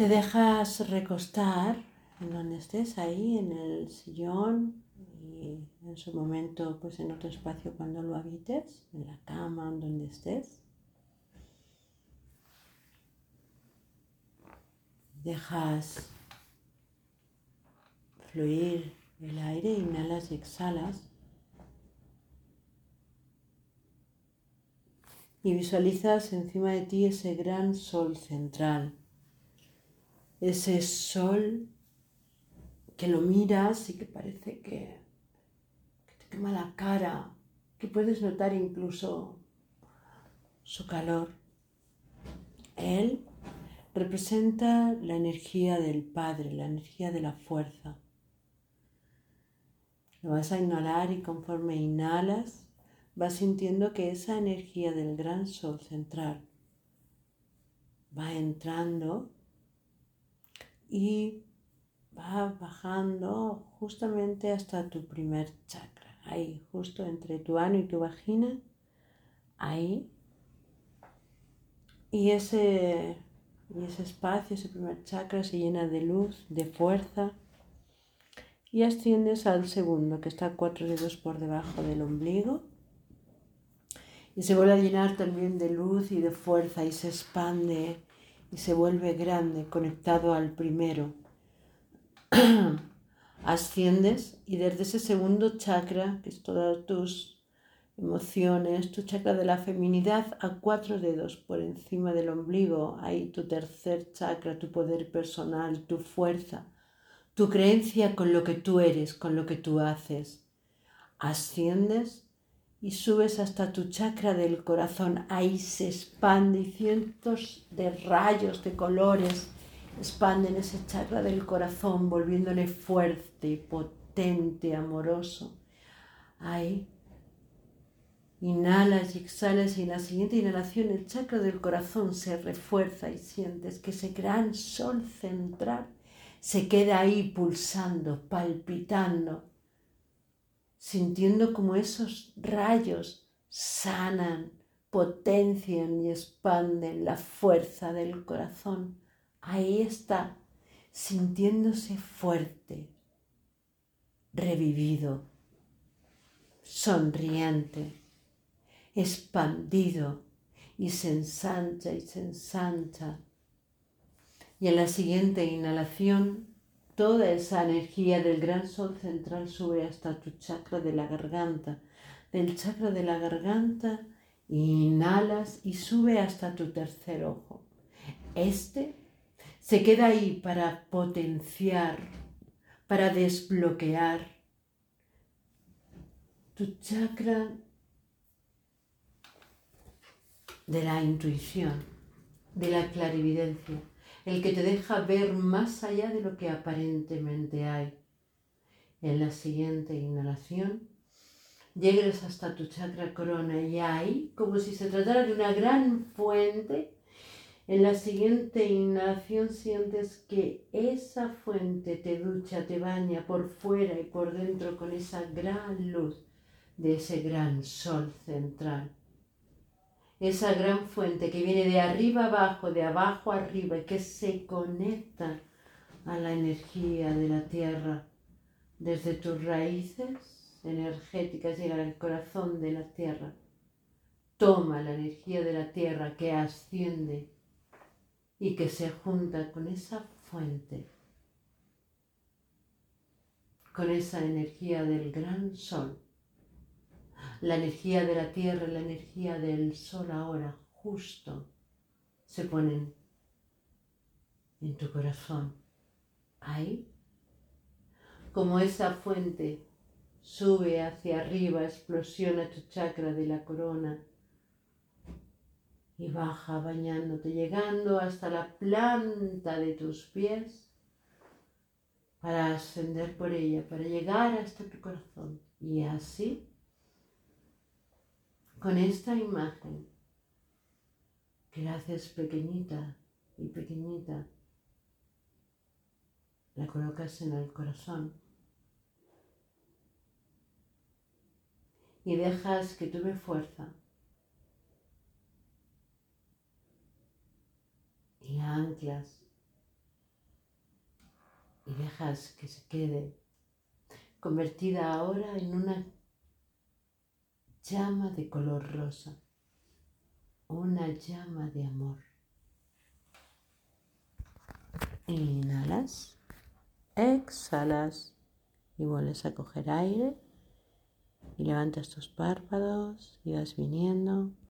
Te dejas recostar en donde estés, ahí en el sillón y en su momento, pues en otro espacio cuando lo habites, en la cama, en donde estés. Dejas fluir el aire, inhalas y exhalas. Y visualizas encima de ti ese gran sol central ese sol que lo miras y que parece que, te quema la cara, que puedes notar incluso su calor. Él representa la energía del Padre, la energía de la fuerza. Lo vas a inhalar y conforme inhalas vas sintiendo que esa energía del gran sol central va entrando y va bajando justamente hasta tu primer chakra, ahí, justo entre tu ano y tu vagina, ahí. Y ese, y ese espacio, ese primer chakra se llena de luz, de fuerza, y asciendes al segundo, que está cuatro dedos por debajo del ombligo. Y se vuelve a llenar también de luz y de fuerza y se expande y se vuelve grande conectado al primero. Asciendes y desde ese segundo chakra, que es todas tus emociones, tu chakra de la feminidad, a cuatro dedos por encima del ombligo, ahí tu tercer chakra, tu poder personal, tu fuerza, tu creencia con lo que tú eres, con lo que tú haces. Asciendes y subes hasta tu chakra del corazón. Ahí se expande y cientos de rayos de colores expanden ese chakra del corazón, volviéndole fuerte, potente, amoroso. Ahí inhalas y exhalas y en la siguiente inhalación el chakra del corazón se refuerza y sientes que ese gran sol central se queda ahí pulsando, palpitando sintiendo como esos rayos sanan, potencian y expanden la fuerza del corazón. Ahí está, sintiéndose fuerte, revivido, sonriente, expandido y se ensancha y se ensancha. Y en la siguiente inhalación Toda esa energía del gran sol central sube hasta tu chakra de la garganta. Del chakra de la garganta inhalas y sube hasta tu tercer ojo. Este se queda ahí para potenciar, para desbloquear tu chakra de la intuición, de la clarividencia el que te deja ver más allá de lo que aparentemente hay. En la siguiente inhalación, llegues hasta tu chakra corona y ahí, como si se tratara de una gran fuente, en la siguiente inhalación sientes que esa fuente te ducha, te baña por fuera y por dentro con esa gran luz de ese gran sol central esa gran fuente que viene de arriba abajo, de abajo arriba y que se conecta a la energía de la tierra desde tus raíces energéticas llega al corazón de la tierra. Toma la energía de la tierra que asciende y que se junta con esa fuente, con esa energía del gran sol la energía de la tierra la energía del sol ahora justo se ponen en tu corazón. Ahí, como esa fuente sube hacia arriba, explosiona tu chakra de la corona y baja bañándote, llegando hasta la planta de tus pies para ascender por ella, para llegar hasta tu corazón. Y así con esta imagen que la haces pequeñita y pequeñita, la colocas en el corazón y dejas que tome fuerza. Y anclas y dejas que se quede convertida ahora en una llama de color rosa, una llama de amor. Inhalas, exhalas y vuelves a coger aire y levantas tus párpados y vas viniendo